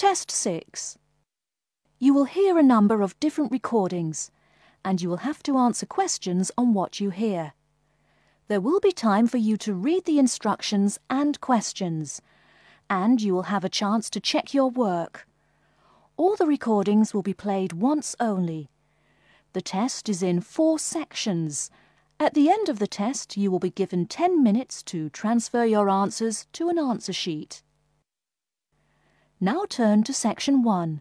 Test 6. You will hear a number of different recordings and you will have to answer questions on what you hear. There will be time for you to read the instructions and questions, and you will have a chance to check your work. All the recordings will be played once only. The test is in four sections. At the end of the test, you will be given 10 minutes to transfer your answers to an answer sheet. Now turn to Section 1.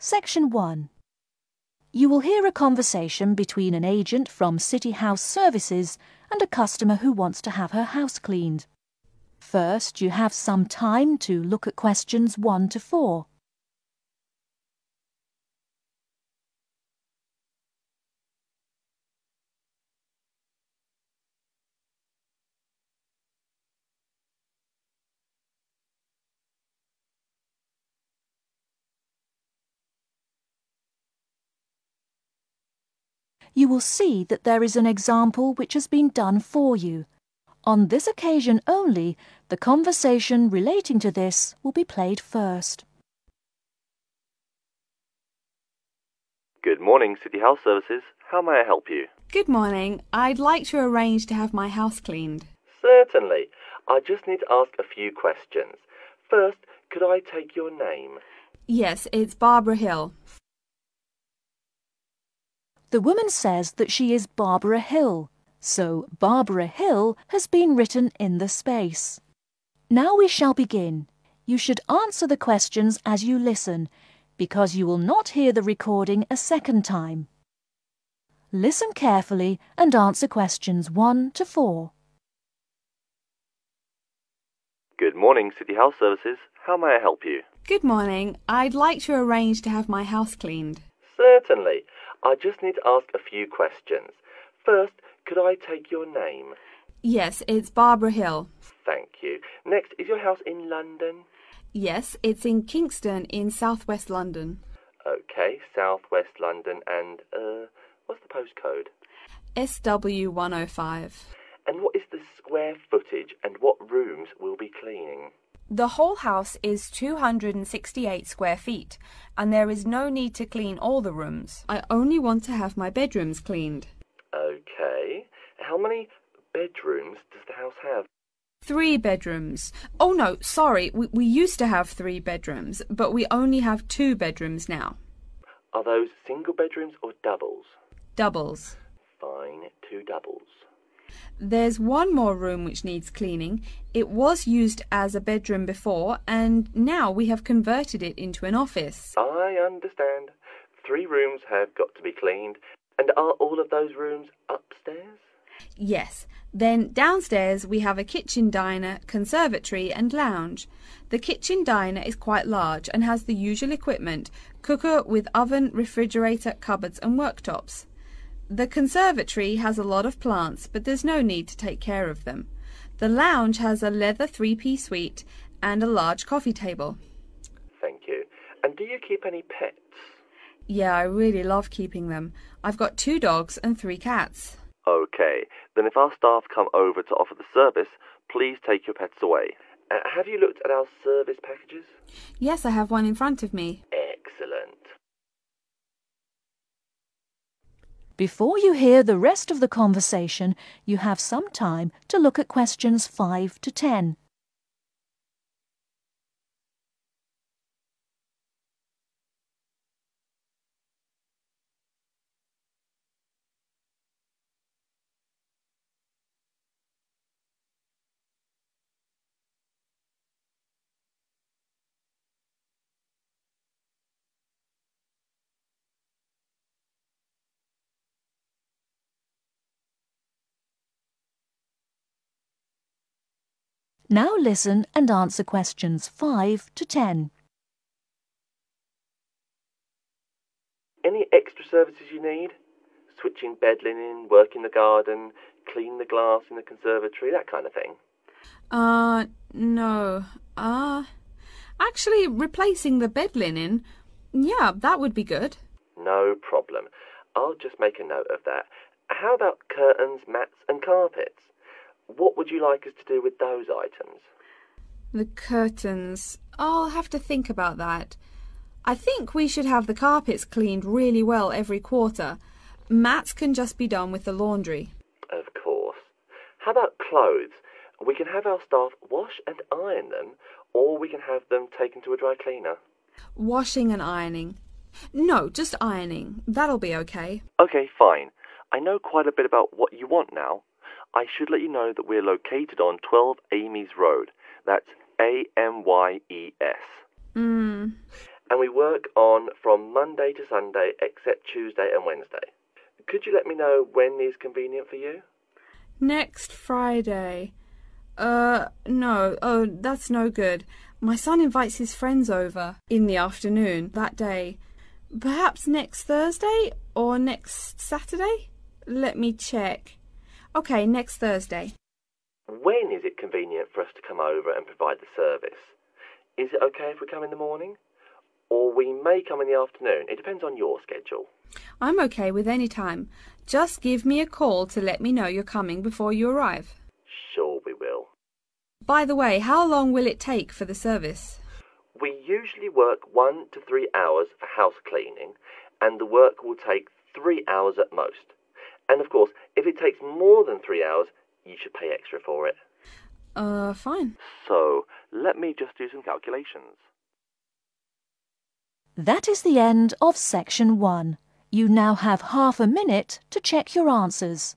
Section 1. You will hear a conversation between an agent from City House Services and a customer who wants to have her house cleaned. First, you have some time to look at questions 1 to 4. You will see that there is an example which has been done for you. On this occasion only, the conversation relating to this will be played first. Good morning, City House Services. How may I help you? Good morning. I'd like to arrange to have my house cleaned. Certainly. I just need to ask a few questions. First, could I take your name? Yes, it's Barbara Hill. The woman says that she is Barbara Hill, so Barbara Hill has been written in the space. Now we shall begin. You should answer the questions as you listen, because you will not hear the recording a second time. Listen carefully and answer questions 1 to 4. Good morning, City House Services. How may I help you? Good morning. I'd like to arrange to have my house cleaned. Certainly. I just need to ask a few questions. First, could I take your name? Yes, it's Barbara Hill. Thank you. Next, is your house in London? Yes, it's in Kingston in southwest London. Okay, southwest London and, uh, what's the postcode? SW105. And what is the square footage and what rooms will be cleaning? The whole house is 268 square feet, and there is no need to clean all the rooms. I only want to have my bedrooms cleaned. Okay. How many bedrooms does the house have? Three bedrooms. Oh no, sorry, we, we used to have three bedrooms, but we only have two bedrooms now. Are those single bedrooms or doubles? Doubles. Fine, two doubles. There's one more room which needs cleaning. It was used as a bedroom before, and now we have converted it into an office. I understand. Three rooms have got to be cleaned. And are all of those rooms upstairs? Yes. Then downstairs we have a kitchen diner, conservatory, and lounge. The kitchen diner is quite large and has the usual equipment cooker with oven, refrigerator, cupboards, and worktops. The conservatory has a lot of plants, but there's no need to take care of them. The lounge has a leather three piece suite and a large coffee table. Thank you. And do you keep any pets? Yeah, I really love keeping them. I've got two dogs and three cats. Okay, then if our staff come over to offer the service, please take your pets away. Uh, have you looked at our service packages? Yes, I have one in front of me. Excellent. Before you hear the rest of the conversation, you have some time to look at questions 5 to 10. Now listen and answer questions 5 to 10. Any extra services you need? Switching bed linen, work in the garden, clean the glass in the conservatory, that kind of thing? Uh, no. Uh, actually, replacing the bed linen, yeah, that would be good. No problem. I'll just make a note of that. How about curtains, mats, and carpets? What would you like us to do with those items? The curtains. I'll have to think about that. I think we should have the carpets cleaned really well every quarter. Mats can just be done with the laundry. Of course. How about clothes? We can have our staff wash and iron them, or we can have them taken to a dry cleaner. Washing and ironing. No, just ironing. That'll be okay. Okay, fine. I know quite a bit about what you want now. I should let you know that we're located on 12 Amyes Road. That's A M Y E S. Hmm. And we work on from Monday to Sunday except Tuesday and Wednesday. Could you let me know when is convenient for you? Next Friday. Uh, no. Oh, that's no good. My son invites his friends over in the afternoon that day. Perhaps next Thursday or next Saturday? Let me check. Okay, next Thursday. When is it convenient for us to come over and provide the service? Is it okay if we come in the morning? Or we may come in the afternoon. It depends on your schedule. I'm okay with any time. Just give me a call to let me know you're coming before you arrive. Sure, we will. By the way, how long will it take for the service? We usually work one to three hours for house cleaning, and the work will take three hours at most. And of course, if it takes more than three hours, you should pay extra for it. Uh, fine. So, let me just do some calculations. That is the end of section one. You now have half a minute to check your answers.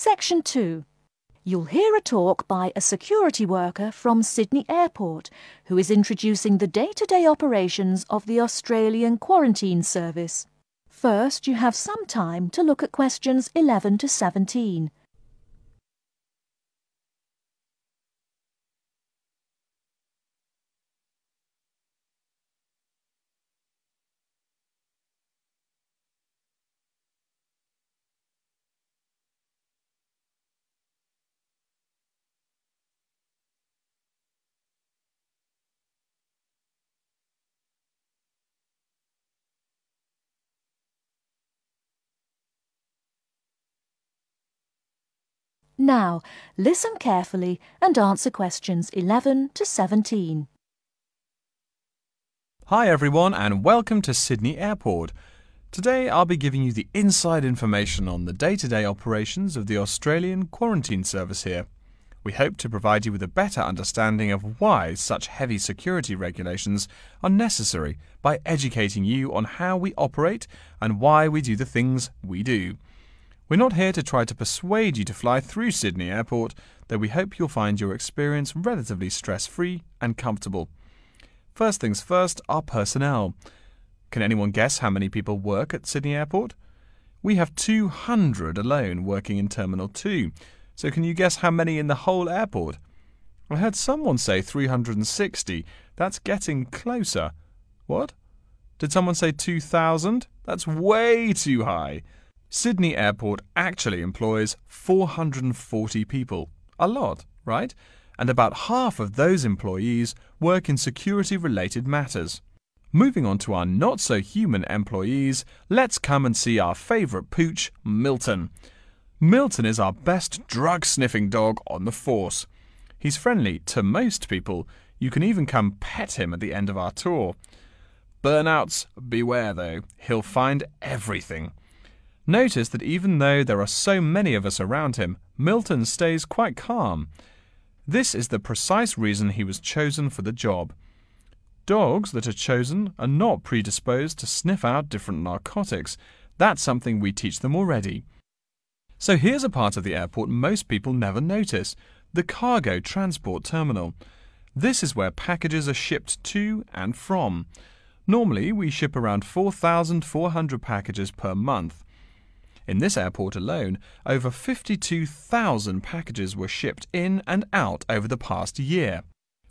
Section 2. You'll hear a talk by a security worker from Sydney Airport who is introducing the day to day operations of the Australian Quarantine Service. First, you have some time to look at questions 11 to 17. Now, listen carefully and answer questions 11 to 17. Hi everyone and welcome to Sydney Airport. Today I'll be giving you the inside information on the day-to-day operations of the Australian Quarantine Service here. We hope to provide you with a better understanding of why such heavy security regulations are necessary by educating you on how we operate and why we do the things we do. We're not here to try to persuade you to fly through Sydney Airport, though we hope you'll find your experience relatively stress free and comfortable. First things first, our personnel. Can anyone guess how many people work at Sydney Airport? We have 200 alone working in Terminal 2, so can you guess how many in the whole airport? I heard someone say 360. That's getting closer. What? Did someone say 2,000? That's way too high. Sydney Airport actually employs 440 people. A lot, right? And about half of those employees work in security related matters. Moving on to our not so human employees, let's come and see our favourite pooch, Milton. Milton is our best drug sniffing dog on the force. He's friendly to most people. You can even come pet him at the end of our tour. Burnouts, beware though, he'll find everything. Notice that even though there are so many of us around him, Milton stays quite calm. This is the precise reason he was chosen for the job. Dogs that are chosen are not predisposed to sniff out different narcotics. That's something we teach them already. So here's a part of the airport most people never notice the cargo transport terminal. This is where packages are shipped to and from. Normally, we ship around 4,400 packages per month. In this airport alone, over 52,000 packages were shipped in and out over the past year.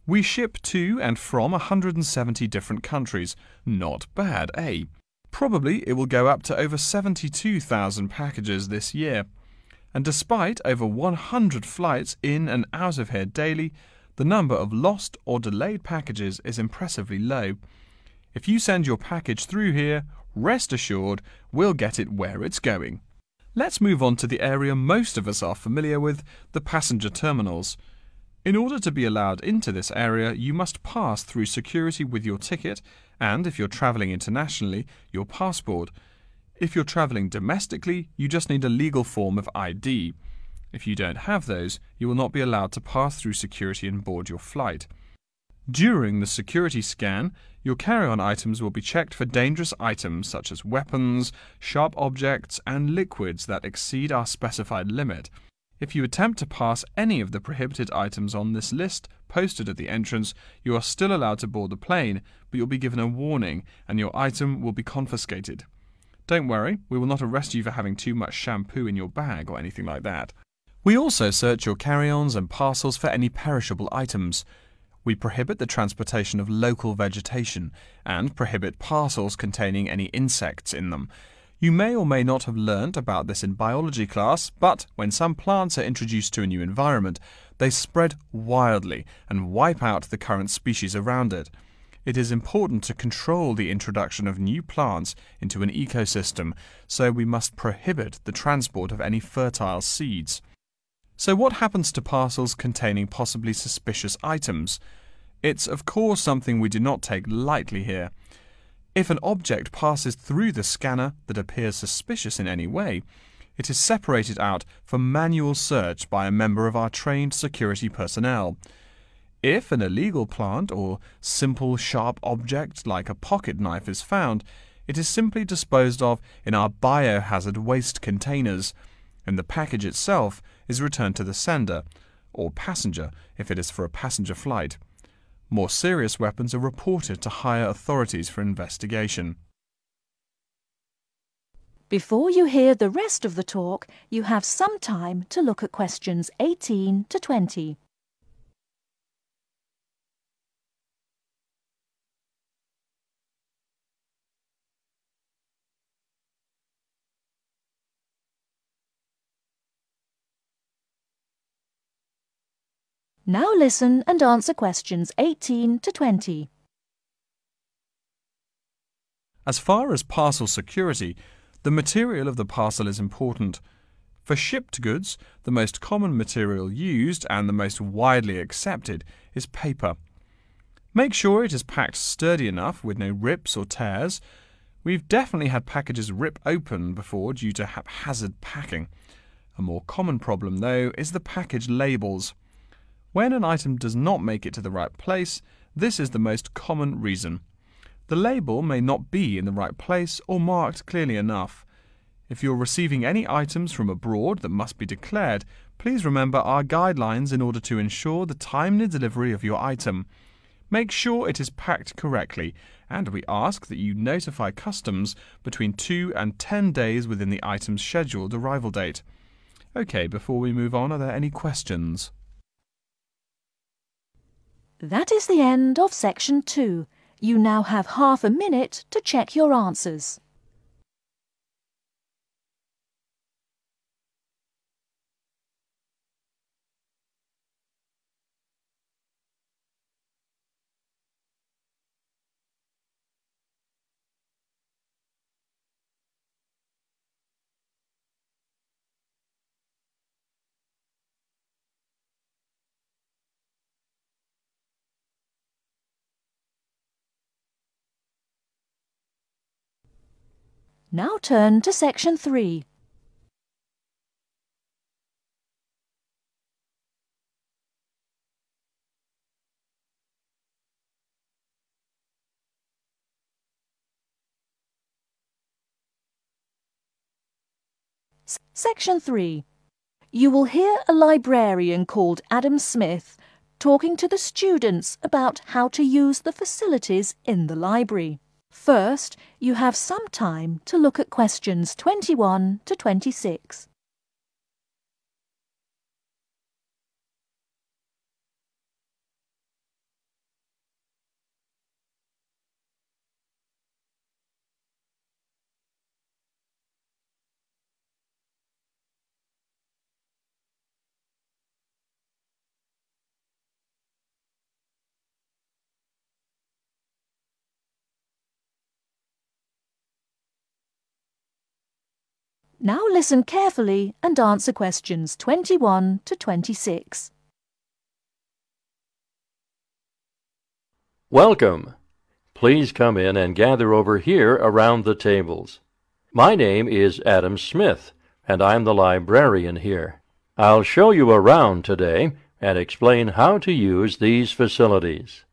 We ship to and from 170 different countries. Not bad, eh? Probably it will go up to over 72,000 packages this year. And despite over 100 flights in and out of here daily, the number of lost or delayed packages is impressively low. If you send your package through here, rest assured we'll get it where it's going. Let's move on to the area most of us are familiar with the passenger terminals. In order to be allowed into this area, you must pass through security with your ticket and, if you're travelling internationally, your passport. If you're travelling domestically, you just need a legal form of ID. If you don't have those, you will not be allowed to pass through security and board your flight. During the security scan, your carry on items will be checked for dangerous items such as weapons, sharp objects, and liquids that exceed our specified limit. If you attempt to pass any of the prohibited items on this list posted at the entrance, you are still allowed to board the plane, but you'll be given a warning and your item will be confiscated. Don't worry, we will not arrest you for having too much shampoo in your bag or anything like that. We also search your carry ons and parcels for any perishable items. We prohibit the transportation of local vegetation and prohibit parcels containing any insects in them. You may or may not have learnt about this in biology class, but when some plants are introduced to a new environment, they spread wildly and wipe out the current species around it. It is important to control the introduction of new plants into an ecosystem, so we must prohibit the transport of any fertile seeds. So, what happens to parcels containing possibly suspicious items? It's, of course, something we do not take lightly here. If an object passes through the scanner that appears suspicious in any way, it is separated out for manual search by a member of our trained security personnel. If an illegal plant or simple sharp object like a pocket knife is found, it is simply disposed of in our biohazard waste containers and the package itself is returned to the sender, or passenger if it is for a passenger flight. More serious weapons are reported to higher authorities for investigation. Before you hear the rest of the talk, you have some time to look at questions 18 to 20. Now listen and answer questions 18 to 20. As far as parcel security, the material of the parcel is important. For shipped goods, the most common material used and the most widely accepted is paper. Make sure it is packed sturdy enough with no rips or tears. We've definitely had packages rip open before due to haphazard packing. A more common problem, though, is the package labels. When an item does not make it to the right place, this is the most common reason. The label may not be in the right place or marked clearly enough. If you're receiving any items from abroad that must be declared, please remember our guidelines in order to ensure the timely delivery of your item. Make sure it is packed correctly, and we ask that you notify customs between 2 and 10 days within the item's scheduled arrival date. OK, before we move on, are there any questions? That is the end of section 2. You now have half a minute to check your answers. Now turn to section 3. Section 3. You will hear a librarian called Adam Smith talking to the students about how to use the facilities in the library. First, you have some time to look at questions 21 to 26. Now listen carefully and answer questions 21 to 26. Welcome. Please come in and gather over here around the tables. My name is Adam Smith, and I'm the librarian here. I'll show you around today and explain how to use these facilities.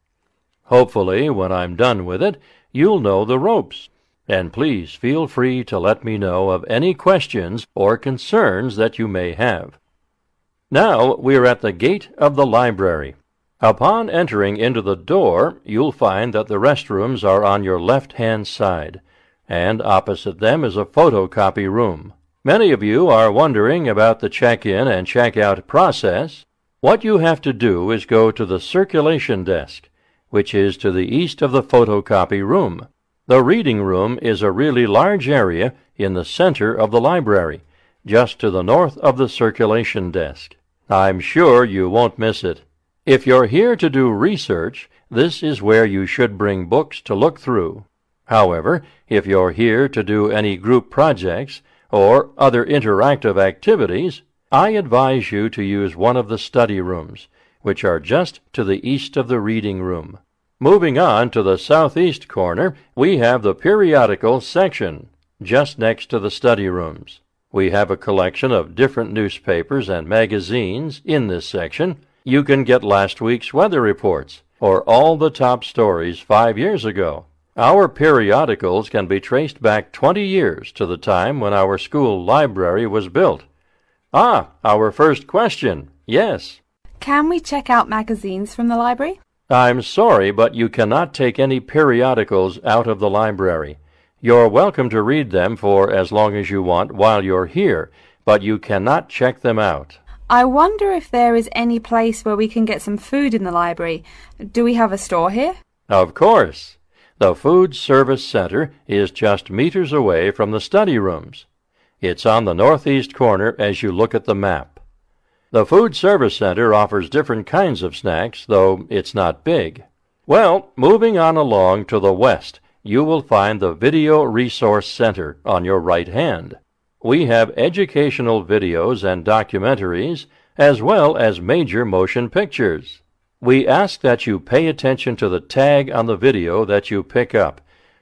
Hopefully, when I'm done with it, you'll know the ropes and please feel free to let me know of any questions or concerns that you may have. Now we are at the gate of the library. Upon entering into the door, you'll find that the restrooms are on your left-hand side, and opposite them is a photocopy room. Many of you are wondering about the check-in and check-out process. What you have to do is go to the circulation desk, which is to the east of the photocopy room. The reading room is a really large area in the center of the library, just to the north of the circulation desk. I'm sure you won't miss it. If you're here to do research, this is where you should bring books to look through. However, if you're here to do any group projects or other interactive activities, I advise you to use one of the study rooms, which are just to the east of the reading room. Moving on to the southeast corner, we have the periodical section, just next to the study rooms. We have a collection of different newspapers and magazines in this section. You can get last week's weather reports or all the top stories five years ago. Our periodicals can be traced back 20 years to the time when our school library was built. Ah, our first question. Yes. Can we check out magazines from the library? I'm sorry, but you cannot take any periodicals out of the library. You're welcome to read them for as long as you want while you're here, but you cannot check them out. I wonder if there is any place where we can get some food in the library. Do we have a store here? Of course. The Food Service Center is just meters away from the study rooms. It's on the northeast corner as you look at the map. The Food Service Center offers different kinds of snacks, though it's not big. Well, moving on along to the west, you will find the Video Resource Center on your right hand. We have educational videos and documentaries, as well as major motion pictures. We ask that you pay attention to the tag on the video that you pick up,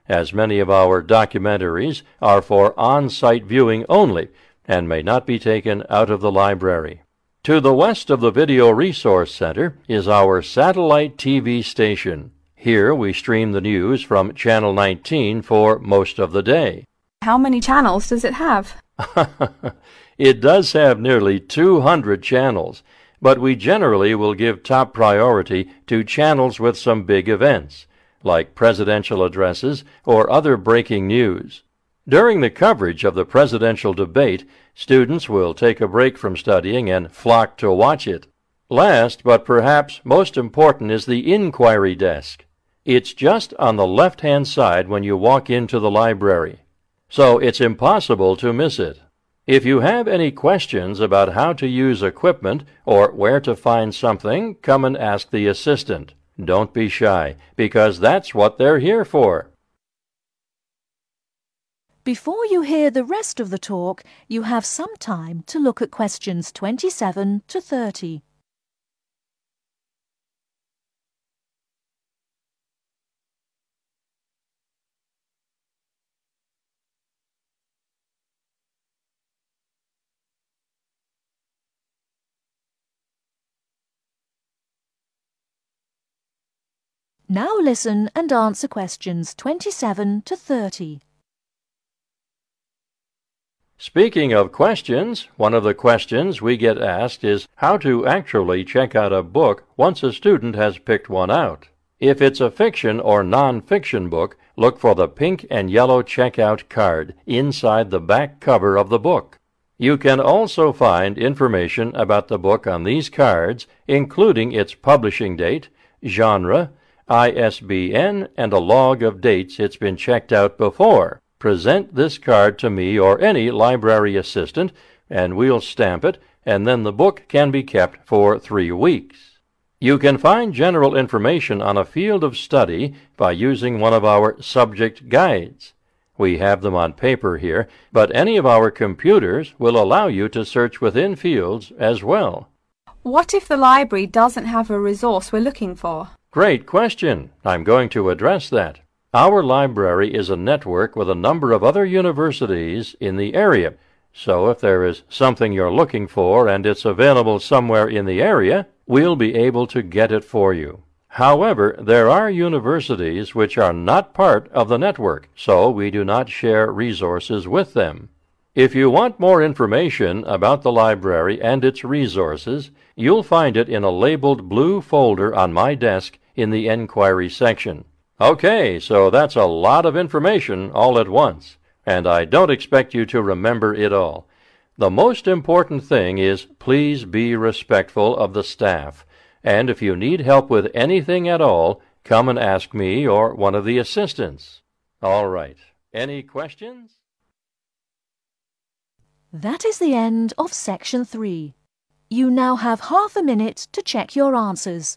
as many of our documentaries are for on-site viewing only and may not be taken out of the library. To the west of the Video Resource Center is our satellite TV station. Here we stream the news from Channel 19 for most of the day. How many channels does it have? it does have nearly 200 channels, but we generally will give top priority to channels with some big events, like presidential addresses or other breaking news. During the coverage of the presidential debate, students will take a break from studying and flock to watch it. Last, but perhaps most important, is the inquiry desk. It's just on the left-hand side when you walk into the library, so it's impossible to miss it. If you have any questions about how to use equipment or where to find something, come and ask the assistant. Don't be shy, because that's what they're here for. Before you hear the rest of the talk, you have some time to look at questions 27 to 30. Now listen and answer questions 27 to 30. Speaking of questions, one of the questions we get asked is how to actually check out a book once a student has picked one out. If it's a fiction or non-fiction book, look for the pink and yellow checkout card inside the back cover of the book. You can also find information about the book on these cards, including its publishing date, genre, ISBN, and a log of dates it's been checked out before. Present this card to me or any library assistant, and we'll stamp it, and then the book can be kept for three weeks. You can find general information on a field of study by using one of our subject guides. We have them on paper here, but any of our computers will allow you to search within fields as well. What if the library doesn't have a resource we're looking for? Great question. I'm going to address that. Our library is a network with a number of other universities in the area. So if there is something you're looking for and it's available somewhere in the area, we'll be able to get it for you. However, there are universities which are not part of the network, so we do not share resources with them. If you want more information about the library and its resources, you'll find it in a labeled blue folder on my desk in the Enquiry section. Okay, so that's a lot of information all at once, and I don't expect you to remember it all. The most important thing is please be respectful of the staff, and if you need help with anything at all, come and ask me or one of the assistants. All right. Any questions? That is the end of section 3. You now have half a minute to check your answers.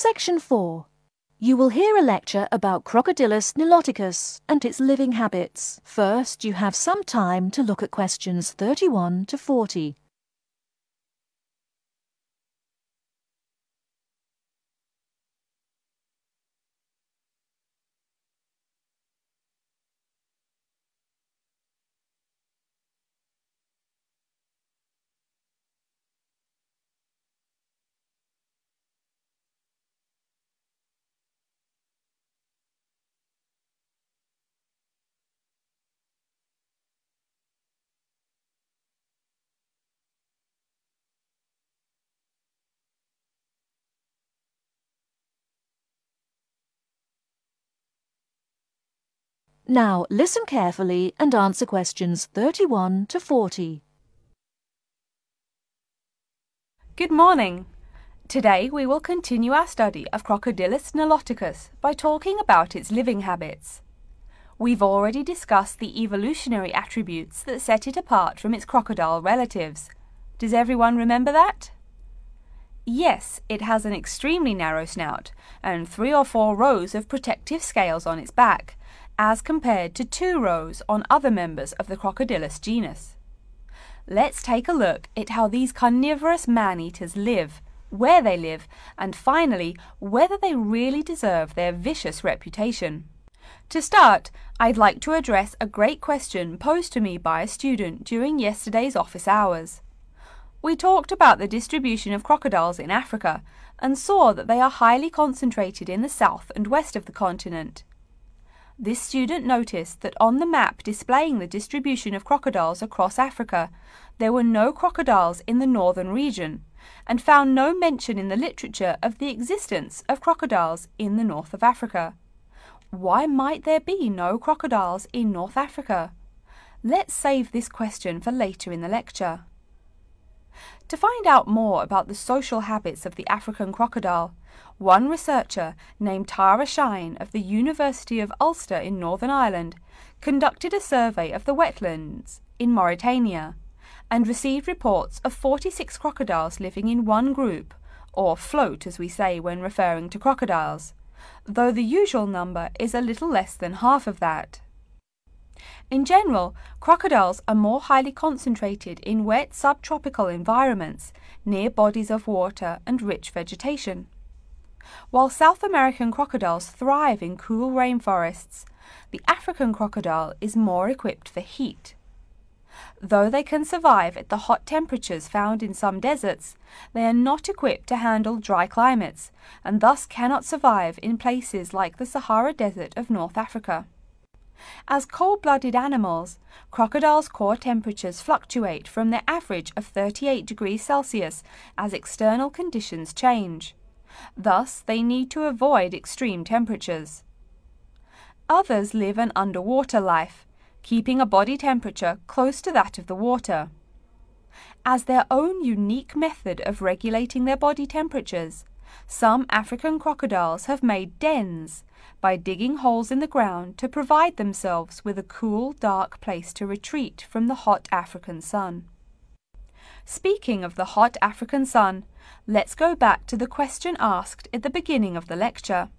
Section 4. You will hear a lecture about Crocodylus niloticus and its living habits. First, you have some time to look at questions 31 to 40. Now listen carefully and answer questions 31 to 40. Good morning. Today we will continue our study of Crocodylus niloticus by talking about its living habits. We've already discussed the evolutionary attributes that set it apart from its crocodile relatives. Does everyone remember that? Yes, it has an extremely narrow snout and three or four rows of protective scales on its back, as compared to two rows on other members of the Crocodylus genus. Let's take a look at how these carnivorous man-eaters live, where they live, and finally, whether they really deserve their vicious reputation. To start, I'd like to address a great question posed to me by a student during yesterday's office hours. We talked about the distribution of crocodiles in Africa and saw that they are highly concentrated in the south and west of the continent. This student noticed that on the map displaying the distribution of crocodiles across Africa, there were no crocodiles in the northern region, and found no mention in the literature of the existence of crocodiles in the north of Africa. Why might there be no crocodiles in North Africa? Let's save this question for later in the lecture. To find out more about the social habits of the African crocodile, one researcher named Tara Shine of the University of Ulster in Northern Ireland conducted a survey of the wetlands in Mauritania and received reports of 46 crocodiles living in one group, or float as we say when referring to crocodiles, though the usual number is a little less than half of that. In general, crocodiles are more highly concentrated in wet subtropical environments near bodies of water and rich vegetation. While South American crocodiles thrive in cool rainforests, the African crocodile is more equipped for heat. Though they can survive at the hot temperatures found in some deserts, they are not equipped to handle dry climates and thus cannot survive in places like the Sahara Desert of North Africa. As cold-blooded animals, crocodiles' core temperatures fluctuate from their average of 38 degrees Celsius as external conditions change. Thus, they need to avoid extreme temperatures. Others live an underwater life, keeping a body temperature close to that of the water. As their own unique method of regulating their body temperatures, some African crocodiles have made dens by digging holes in the ground to provide themselves with a cool, dark place to retreat from the hot African sun. Speaking of the hot African sun, let's go back to the question asked at the beginning of the lecture.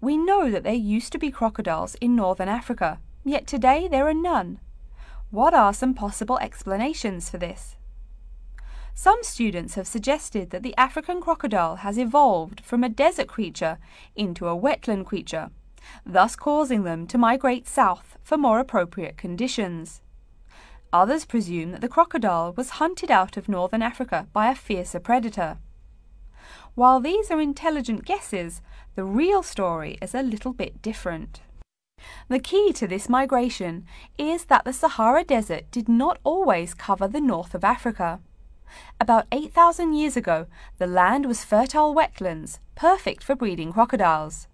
We know that there used to be crocodiles in northern Africa, yet today there are none. What are some possible explanations for this? Some students have suggested that the African crocodile has evolved from a desert creature into a wetland creature, thus causing them to migrate south for more appropriate conditions. Others presume that the crocodile was hunted out of northern Africa by a fiercer predator. While these are intelligent guesses, the real story is a little bit different. The key to this migration is that the Sahara Desert did not always cover the north of Africa. About 8,000 years ago, the land was fertile wetlands, perfect for breeding crocodiles.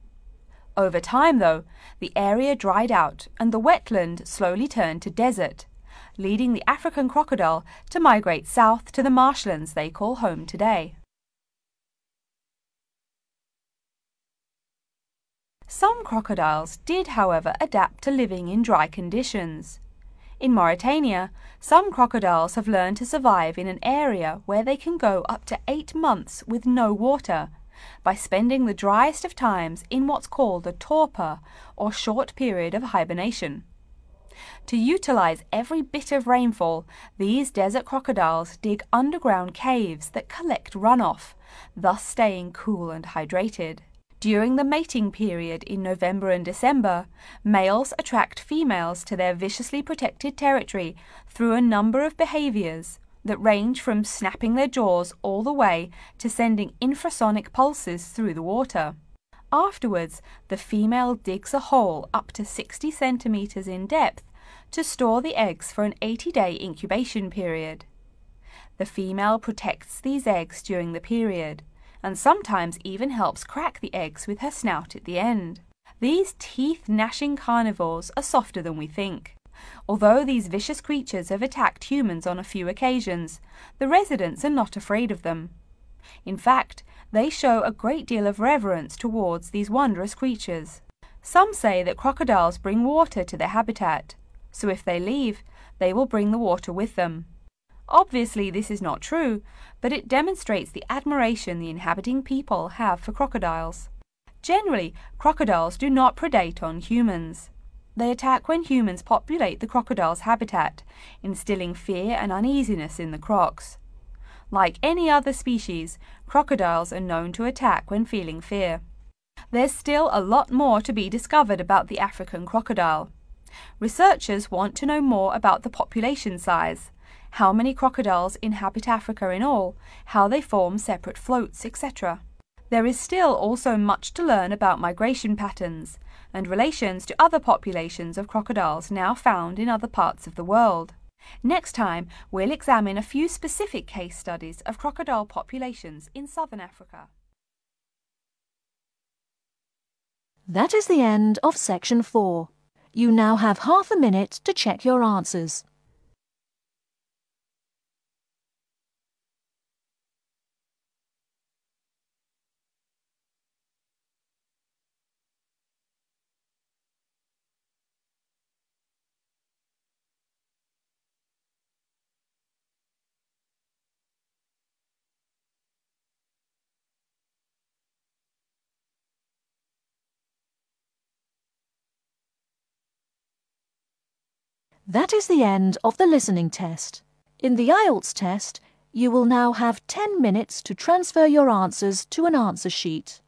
Over time, though, the area dried out and the wetland slowly turned to desert, leading the African crocodile to migrate south to the marshlands they call home today. Some crocodiles did, however, adapt to living in dry conditions. In Mauritania, some crocodiles have learned to survive in an area where they can go up to eight months with no water by spending the driest of times in what's called a torpor or short period of hibernation. To utilize every bit of rainfall, these desert crocodiles dig underground caves that collect runoff, thus staying cool and hydrated. During the mating period in November and December, males attract females to their viciously protected territory through a number of behaviors that range from snapping their jaws all the way to sending infrasonic pulses through the water. Afterwards, the female digs a hole up to 60 centimeters in depth to store the eggs for an 80 day incubation period. The female protects these eggs during the period and sometimes even helps crack the eggs with her snout at the end. These teeth-gnashing carnivores are softer than we think. Although these vicious creatures have attacked humans on a few occasions, the residents are not afraid of them. In fact, they show a great deal of reverence towards these wondrous creatures. Some say that crocodiles bring water to their habitat, so if they leave, they will bring the water with them. Obviously, this is not true, but it demonstrates the admiration the inhabiting people have for crocodiles. Generally, crocodiles do not predate on humans. They attack when humans populate the crocodile's habitat, instilling fear and uneasiness in the crocs. Like any other species, crocodiles are known to attack when feeling fear. There's still a lot more to be discovered about the African crocodile. Researchers want to know more about the population size, how many crocodiles inhabit Africa in all, how they form separate floats, etc. There is still also much to learn about migration patterns and relations to other populations of crocodiles now found in other parts of the world. Next time, we'll examine a few specific case studies of crocodile populations in southern Africa. That is the end of section 4. You now have half a minute to check your answers. That is the end of the listening test. In the IELTS test, you will now have 10 minutes to transfer your answers to an answer sheet.